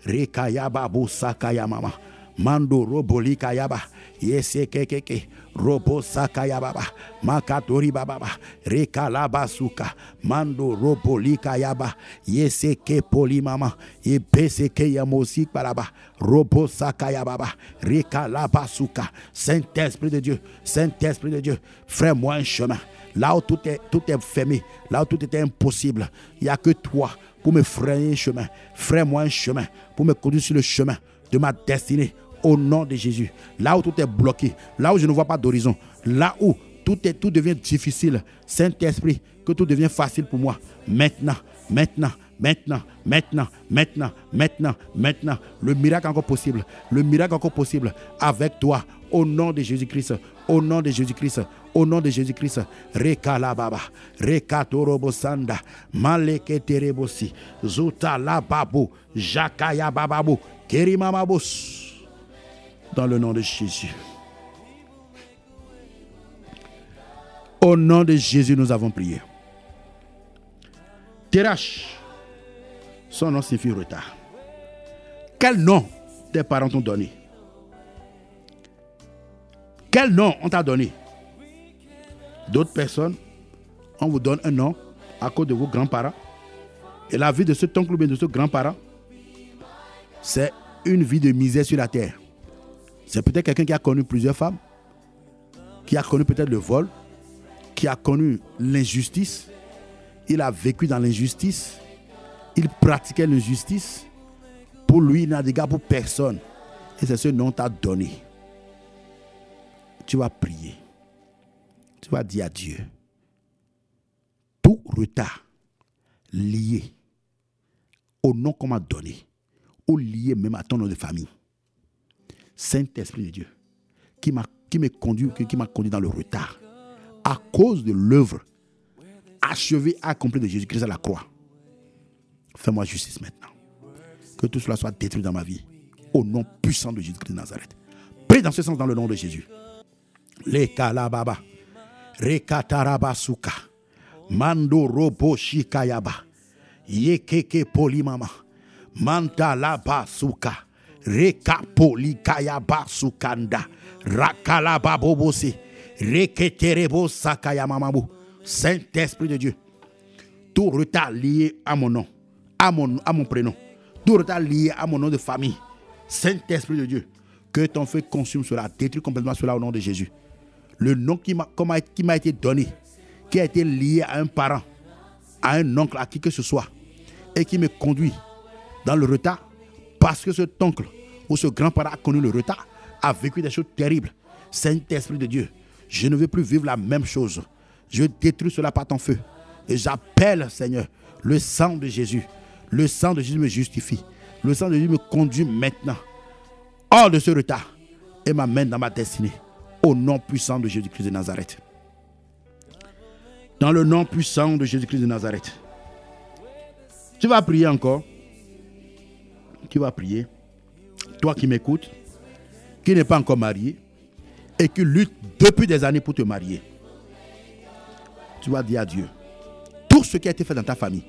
rekayaba sakaya mama, mando roboli kayaba, yese kekeke, robo sakaya baba makatori baba rekalaba suka. Mando robo likayaba yeseke poli mama. Ebeseke yamosi paraba robo sakaya baba rekalaba suka. Saint-Esprit de Dieu. Saint-Esprit de Dieu. Frère-moi un chemin. Là où tout est, tout est fermé. Là où tout était impossible. Il n'y a que toi pour me frayer un chemin. Frère-moi un chemin pour me conduire sur le chemin de ma destinée au nom de Jésus. Là où tout est bloqué, là où je ne vois pas d'horizon, là où tout, est, tout devient difficile, Saint-Esprit, que tout devient facile pour moi. Maintenant, maintenant, maintenant, maintenant, maintenant, maintenant, maintenant. Le miracle encore possible. Le miracle encore possible avec toi. Au nom de Jésus-Christ. Au nom de Jésus-Christ. Au nom de Jésus-Christ. Reka la baba. Reka torobosanda. Maleke terebosi. Zuta la babu. Jakaya bababu. Kerimamabos dans le nom de Jésus. Au nom de Jésus, nous avons prié. Terach, son nom signifie retard. Quel nom tes parents t'ont donné? Quel nom on t'a donné? D'autres personnes, on vous donne un nom à cause de vos grands-parents. Et la vie de ce oncle ou de ce grand-parent, c'est une vie de misère sur la terre. C'est peut-être quelqu'un qui a connu plusieurs femmes, qui a connu peut-être le vol, qui a connu l'injustice. Il a vécu dans l'injustice. Il pratiquait l'injustice. Pour lui, il n'a d'égard pour personne. Et c'est ce nom t'a donné. Tu vas prier. Tu vas dire à Dieu. Tout retard lié au nom qu'on m'a donné, ou lié même à ton nom de famille, Saint-Esprit de Dieu, qui m'a qui conduit, qui m'a conduit dans le retard, à cause de l'œuvre achevée, accomplie de Jésus-Christ à la croix. Fais-moi justice maintenant. Que tout cela soit détruit dans ma vie. Au nom puissant de Jésus-Christ de Nazareth. Prie dans ce sens dans le nom de Jésus. Le kalababa. Rekatarabasuka. Mando robo shikayaba. Yekeke polimama. Manta labasuka. Rekapolikaya basukanda. Rakalaba bobose. Reketerebo sakaya mamabu. Saint-Esprit de Dieu. Tout retard lié à mon nom, à mon, à mon prénom. Tout retard lié à mon nom de famille. Saint-Esprit de Dieu. Que ton feu consume cela, détruit complètement cela au nom de Jésus. Le nom qui m'a été donné, qui a été lié à un parent, à un oncle, à qui que ce soit, et qui me conduit dans le retard, parce que cet oncle où ce grand-parent a connu le retard, a vécu des choses terribles. Saint-Esprit de Dieu, je ne veux plus vivre la même chose. Je détruis cela par ton feu. Et j'appelle, Seigneur, le sang de Jésus. Le sang de Jésus me justifie. Le sang de Jésus me conduit maintenant hors de ce retard et m'amène dans ma destinée. Au nom puissant de Jésus-Christ de Nazareth. Dans le nom puissant de Jésus-Christ de Nazareth. Tu vas prier encore. Tu vas prier. Toi qui m'écoutes, qui n'est pas encore marié et qui lutte depuis des années pour te marier, tu vas dire à Dieu tout ce qui a été fait dans ta famille,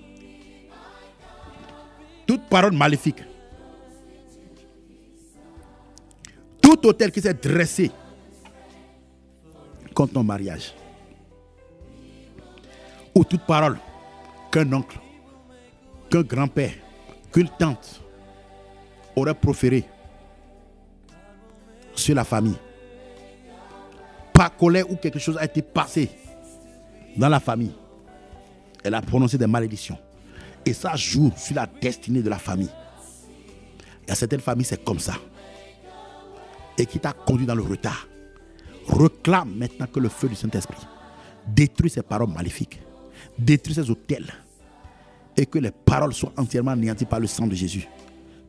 toute parole maléfique, tout hôtel qui s'est dressé contre ton mariage, ou toute parole qu'un oncle, qu'un grand-père, qu'une tante aurait proférée sur la famille, par colère ou quelque chose a été passé dans la famille, elle a prononcé des malédictions. Et ça joue sur la destinée de la famille. Il y a certaines familles, c'est comme ça. Et qui t'a conduit dans le retard. Reclame maintenant que le feu du Saint-Esprit détruit ces paroles maléfiques, détruit ces hôtels, et que les paroles soient entièrement anéanties par le sang de Jésus.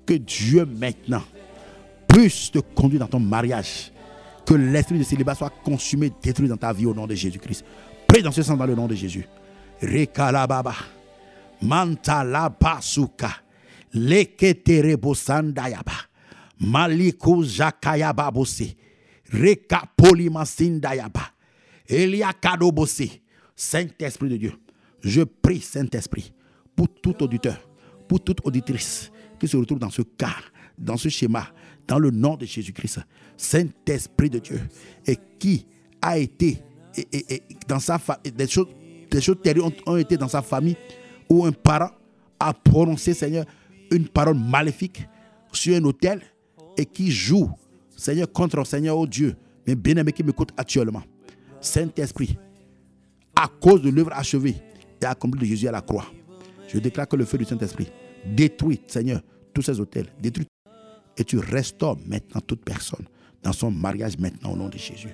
Que Dieu maintenant puisse te conduire dans ton mariage. Que l'esprit de célibat soit consumé, détruit dans ta vie au nom de Jésus-Christ. Prie dans ce sens dans le nom de Jésus. Rekalababa. Mantala basuka. Leketerebo sandayaba. Maliko jakayaba bose. Reka polimasindayaba. Elia kadobose. Saint-Esprit de Dieu. Je prie, Saint-Esprit, pour tout auditeur, pour toute auditrice qui se retrouve dans ce cas, dans ce schéma, dans le nom de Jésus-Christ. Saint-Esprit de Dieu. Et qui a été et, dans sa des choses, des choses terribles ont, été dans sa famille où un parent a prononcé, Seigneur, une parole maléfique sur un hôtel et qui joue, Seigneur, contre Seigneur, oh Dieu, mais bien-aimé qui m'écoute actuellement. Saint-Esprit, à cause de l'œuvre achevée et accomplie de Jésus à la croix, je déclare que le feu du Saint-Esprit détruit, Seigneur, tous ces hôtels, détruit. Et tu restaures maintenant toute personne dans son mariage maintenant au nom de Jésus.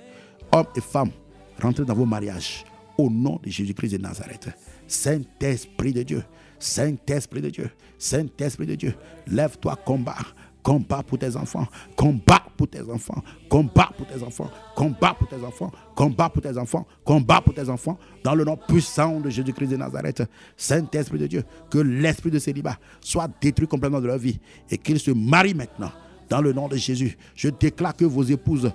Hommes et femmes, rentrez dans vos mariages au nom de Jésus-Christ de Nazareth. Saint-Esprit de Dieu, Saint-Esprit de Dieu, Saint-Esprit de Dieu, lève-toi, combat. Combat pour tes enfants, combat pour tes enfants, combat pour tes enfants, combat pour tes enfants, combat pour tes enfants, combat pour tes enfants, dans le nom puissant de Jésus-Christ de Nazareth. Saint-Esprit de Dieu, que l'esprit de célibat soit détruit complètement de leur vie et qu'ils se marient maintenant. Dans le nom de Jésus, je déclare que vos épouses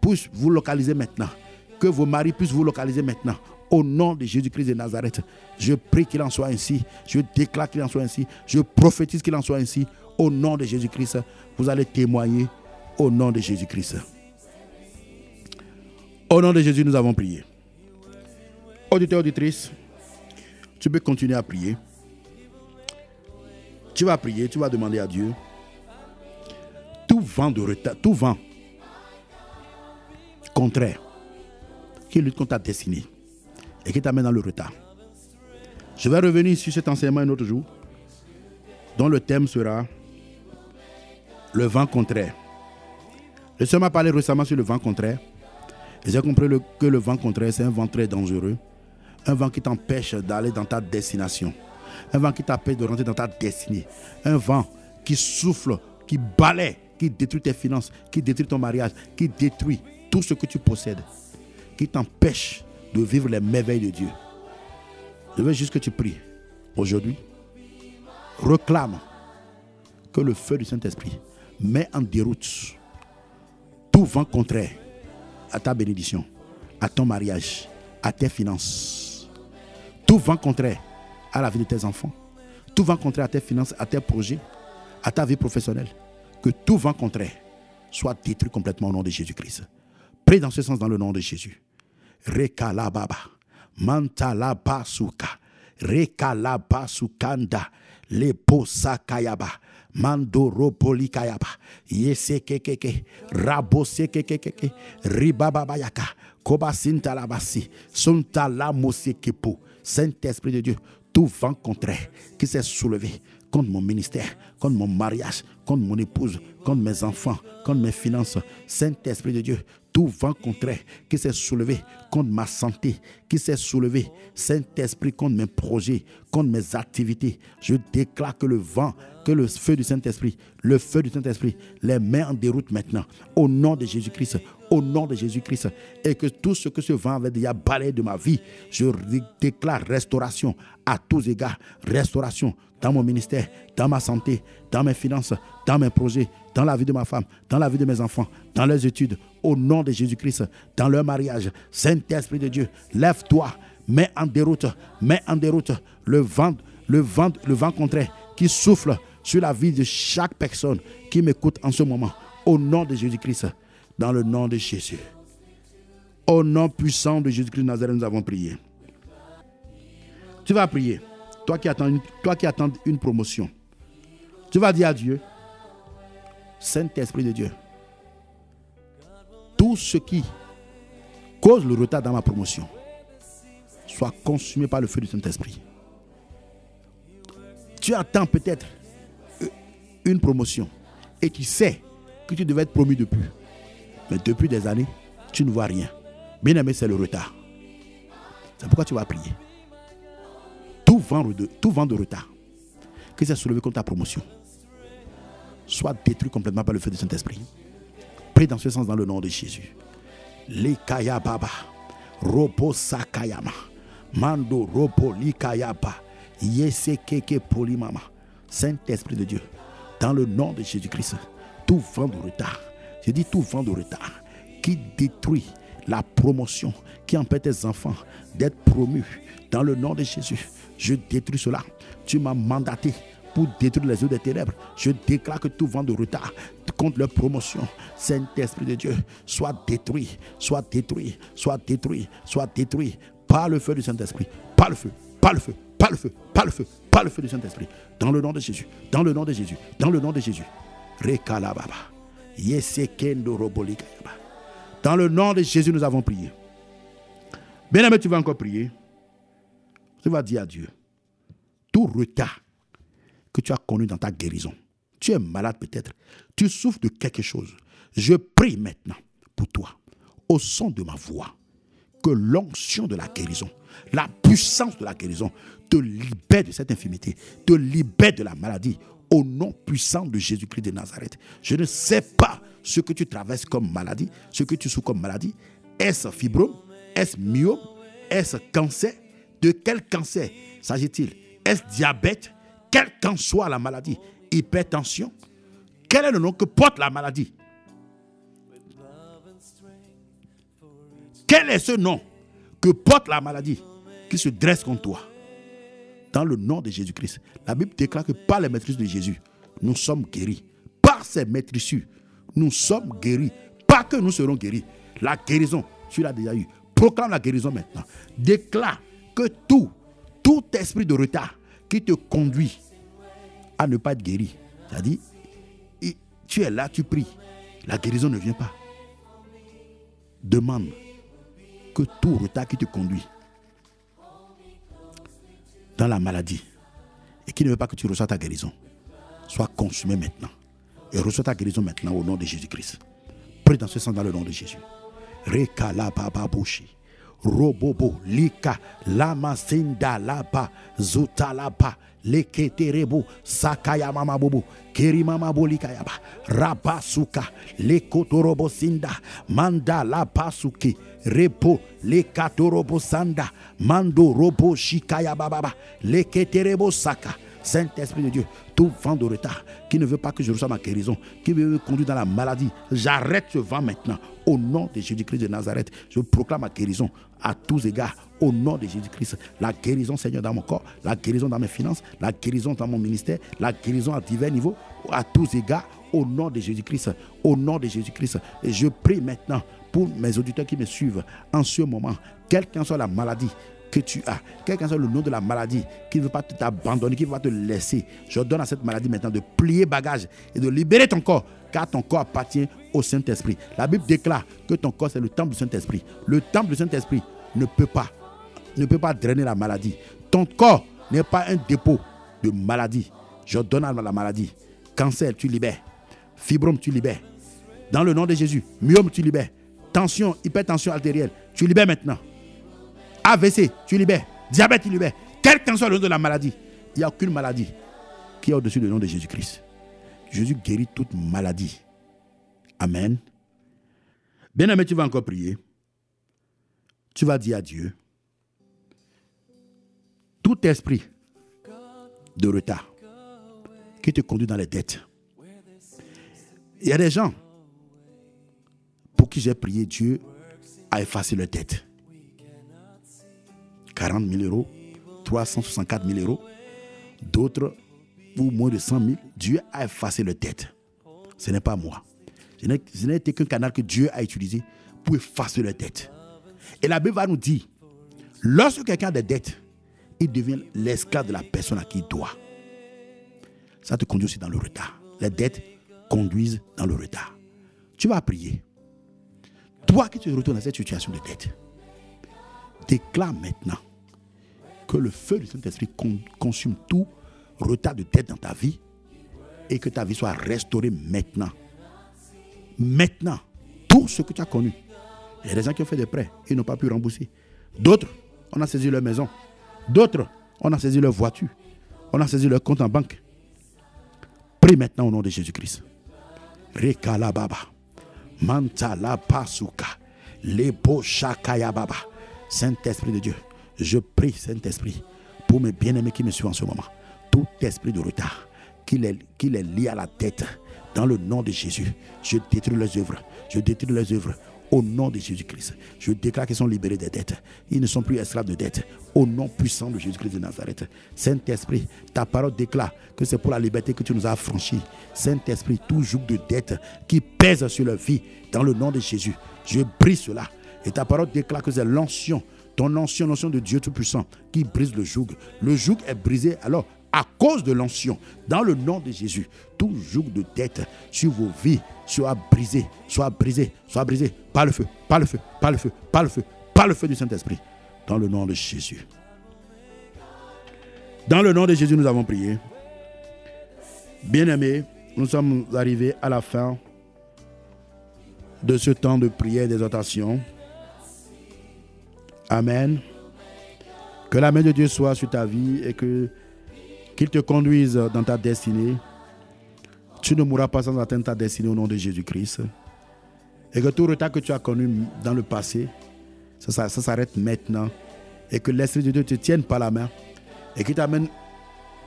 puissent vous localiser maintenant que vos maris puissent vous localiser maintenant. Au nom de Jésus-Christ de Nazareth, je prie qu'il en soit ainsi. Je déclare qu'il en soit ainsi. Je prophétise qu'il en soit ainsi. Au nom de Jésus-Christ, vous allez témoigner au nom de Jésus-Christ. Au nom de Jésus, nous avons prié. Auditeur, auditrice, tu peux continuer à prier. Tu vas prier, tu vas demander à Dieu. Tout vent de retard, tout vent contraire qui lutte contre ta destinée et qui t'amène dans le retard. Je vais revenir sur cet enseignement un autre jour, dont le thème sera le vent contraire. Le Seigneur m'a parlé récemment sur le vent contraire. J'ai compris que le vent contraire, c'est un vent très dangereux. Un vent qui t'empêche d'aller dans ta destination. Un vent qui t'empêche de rentrer dans ta destinée. Un vent qui souffle, qui balaie, qui détruit tes finances, qui détruit ton mariage, qui détruit tout ce que tu possèdes qui t'empêche de vivre les merveilles de Dieu. Je veux juste que tu pries aujourd'hui. Reclame que le feu du Saint-Esprit met en déroute tout vent contraire à ta bénédiction, à ton mariage, à tes finances. Tout vent contraire à la vie de tes enfants. Tout vent contraire à tes finances, à tes projets, à ta vie professionnelle. Que tout vent contraire soit détruit complètement au nom de Jésus-Christ. Prie dans ce sens dans le nom de Jésus. Rekalababa. Mantalabasuka. Rekalabasukanda. Leposakayaba. Mandoropolikayaba. Yesekekeke. Rabosekekeke. Ribababayaka. Kobasintalabasi. Suntalamosekepo. Saint-Esprit de Dieu, tout vent contraire qui s'est soulevé contre mon ministère, contre mon mariage, contre mon épouse, contre mes enfants, contre mes finances. Saint-Esprit de Dieu, tout vent contraire qui s'est soulevé contre ma santé, qui s'est soulevé, Saint-Esprit, contre mes projets, contre mes activités. Je déclare que le vent, que le feu du Saint-Esprit, le feu du Saint-Esprit les met en déroute maintenant. Au nom de Jésus-Christ, au nom de Jésus-Christ. Et que tout ce que ce vent avait déjà balayé de ma vie, je déclare restauration à tous égards. Restauration dans mon ministère, dans ma santé, dans mes finances, dans mes projets. Dans la vie de ma femme, dans la vie de mes enfants, dans leurs études, au nom de Jésus-Christ, dans leur mariage. Saint-Esprit de Dieu, lève-toi, mets en déroute, mets en déroute le vent, le vent, le vent contraire qui souffle sur la vie de chaque personne qui m'écoute en ce moment. Au nom de Jésus-Christ, dans le nom de Jésus. Au nom puissant de Jésus-Christ Nazareth, nous avons prié. Tu vas prier. Toi qui attends une, toi qui attends une promotion. Tu vas dire à Dieu, Saint-Esprit de Dieu, tout ce qui cause le retard dans ma promotion soit consumé par le feu du Saint-Esprit. Tu attends peut-être une promotion et tu sais que tu devais être promu depuis. Mais depuis des années, tu ne vois rien. Bien aimé, c'est le retard. C'est pourquoi tu vas prier. Tout vent de, tout vent de retard qui s'est soulevé contre ta promotion soit détruit complètement par le feu du Saint-Esprit. Prie dans ce sens dans le nom de Jésus. Likaya Baba, Mando Robo Likayaba, Polimama, Saint-Esprit de Dieu, dans le nom de Jésus-Christ, tout vent de retard, je dis tout vent de retard qui détruit la promotion, qui empêche tes enfants d'être promus, dans le nom de Jésus, je détruis cela. Tu m'as mandaté pour détruire les yeux des ténèbres. Je déclare que tout vent de retard contre leur promotion, Saint-Esprit de Dieu, soit détruit, soit détruit, soit détruit, soit détruit par le feu du Saint-Esprit, par le feu, par le feu, par le feu, par le feu, par le feu du Saint-Esprit. Dans le nom de Jésus, dans le nom de Jésus, dans le nom de Jésus. Dans le nom de Jésus, nous avons prié. Bien tu vas encore prier. Tu vas dire à Dieu, tout retard que tu as connu dans ta guérison. Tu es malade peut-être. Tu souffres de quelque chose. Je prie maintenant pour toi, au son de ma voix, que l'onction de la guérison, la puissance de la guérison te libère de cette infimité, te libère de la maladie, au nom puissant de Jésus-Christ de Nazareth. Je ne sais pas ce que tu traverses comme maladie, ce que tu souffres comme maladie. Est-ce fibrome? Est-ce myome Est-ce cancer? De quel cancer s'agit-il? Est-ce diabète? Quelle qu'en soit la maladie, hypertension, quel est le nom que porte la maladie? Quel est ce nom que porte la maladie qui se dresse contre toi? Dans le nom de Jésus-Christ. La Bible déclare que par les maîtrises de Jésus, nous sommes guéris. Par ces maîtrises, nous sommes guéris. Pas que nous serons guéris. La guérison, tu l'as déjà eu. Proclame la guérison maintenant. Déclare que tout, tout esprit de retard qui te conduit à ne pas être guéri. C'est-à-dire, tu es là, tu pries. La guérison ne vient pas. Demande que tout retard qui te conduit dans la maladie et qui ne veut pas que tu reçois ta guérison soit consumé maintenant. Et reçois ta guérison maintenant au nom de Jésus-Christ. Prie dans ce sens dans le nom de Jésus. Rekala robobo lika lama sinda lapa zuta lapa leketerebo sakaya mama bobo keri mama bolikayaba rabasuka lekotorobo sinda manda lapa suke repo lekatorobo sanda mando robo shikaya bababa leketerebo saka Saint-Esprit de Dieu, tout vent de retard qui ne veut pas que je reçoive ma guérison, qui veut me conduire dans la maladie, j'arrête ce vent maintenant. Au nom de Jésus-Christ de Nazareth, je proclame ma guérison à tous égards. Au nom de Jésus-Christ, la guérison, Seigneur, dans mon corps, la guérison dans mes finances, la guérison dans mon ministère, la guérison à divers niveaux, à tous égards, au nom de Jésus-Christ, au nom de Jésus-Christ. Je prie maintenant pour mes auditeurs qui me suivent en ce moment, quelle qu'en soit la maladie, que tu as, quel qu'en soit le nom de la maladie, qui ne veut pas t'abandonner, qui ne veut pas te laisser, je donne à cette maladie maintenant de plier bagage et de libérer ton corps, car ton corps appartient au Saint-Esprit. La Bible déclare que ton corps, c'est le temple du Saint-Esprit. Le temple du Saint-Esprit ne peut pas, ne peut pas drainer la maladie. Ton corps n'est pas un dépôt de maladie. Je donne à la maladie. Cancer, tu libères. Fibrome, tu libères. Dans le nom de Jésus. Myome, tu libères. Tension, hypertension artérielle, tu libères maintenant. AVC, tu libères. Diabète, tu libères. Quel qu'en soit le nom de la maladie, il n'y a aucune maladie qui est au-dessus du nom de Jésus-Christ. Jésus guérit toute maladie. Amen. Bien aimé, tu vas encore prier. Tu vas dire à Dieu, tout esprit de retard qui te conduit dans les dettes, Il y a des gens pour qui j'ai prié, Dieu a effacé leur tête. 40 000 euros, 364 000 euros. D'autres, pour moins de 100 000, Dieu a effacé leur tête. Ce n'est pas moi. Je n'ai été qu'un canal que Dieu a utilisé pour effacer leur tête. Et la Bible va nous dire, lorsque quelqu'un a des dettes, il devient l'esclave de la personne à qui il doit. Ça te conduit aussi dans le retard. Les dettes conduisent dans le retard. Tu vas prier. Toi qui te retrouves dans cette situation de dette, déclare maintenant que le feu du Saint-Esprit consume tout retard de dette dans ta vie et que ta vie soit restaurée maintenant. Maintenant, tout ce que tu as connu. Il y a des gens qui ont fait des prêts, ils n'ont pas pu rembourser. D'autres, on a saisi leur maison. D'autres, on a saisi leur voiture. On a saisi leur compte en banque. Prie maintenant au nom de Jésus-Christ. Rekala Baba. Mantala Pasuka. Shakaya Baba. Saint-Esprit de Dieu, je prie, Saint-Esprit, pour mes bien-aimés qui me suivent en ce moment. Tout esprit de retard qu'il est, lié à la tête, dans le nom de Jésus, je détruis leurs œuvres. Je détruis leurs œuvres au nom de Jésus-Christ. Je déclare qu'ils sont libérés des dettes. Ils ne sont plus esclaves de dettes. Au nom puissant de Jésus-Christ de Nazareth. Saint-Esprit, ta parole déclare que c'est pour la liberté que tu nous as affranchis. Saint-Esprit, tout joug de dette qui pèse sur leur vie, dans le nom de Jésus, je brise cela. Et ta parole déclare que c'est l'ancien, ton ancien, l'ancien de Dieu Tout-Puissant, qui brise le joug. Le joug est brisé. Alors, à cause de l'ancien, dans le nom de Jésus, tout joug de dette sur vos vies soit brisé, soit brisé, soit brisé par le feu, par le feu, par le feu, par le feu, par le feu du Saint-Esprit, dans le nom de Jésus. Dans le nom de Jésus, nous avons prié. Bien-aimés, nous sommes arrivés à la fin de ce temps de prière et d'exhortation. Amen. Que la main de Dieu soit sur ta vie et que qu'il te conduise dans ta destinée. Tu ne mourras pas sans atteindre ta destinée au nom de Jésus-Christ. Et que tout retard que tu as connu dans le passé, ça, s'arrête maintenant. Et que l'Esprit de Dieu te tienne par la main et qu'il t'amène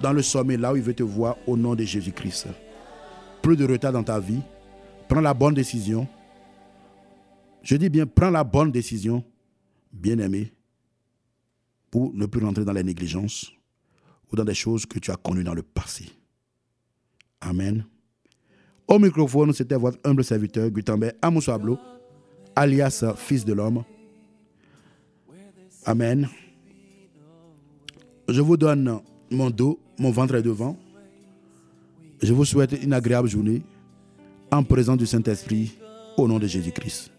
dans le sommet, là où il veut te voir, au nom de Jésus-Christ. Plus de retard dans ta vie. Prends la bonne décision. Je dis bien, prends la bonne décision, bien-aimé, pour ne plus rentrer dans la négligence dans des choses que tu as connues dans le passé. Amen. Au microphone, c'était votre humble serviteur, Gutenberg Amousablo, alias Fils de l'homme. Amen. Je vous donne mon dos, mon ventre est devant. Je vous souhaite une agréable journée en présence du Saint-Esprit au nom de Jésus-Christ.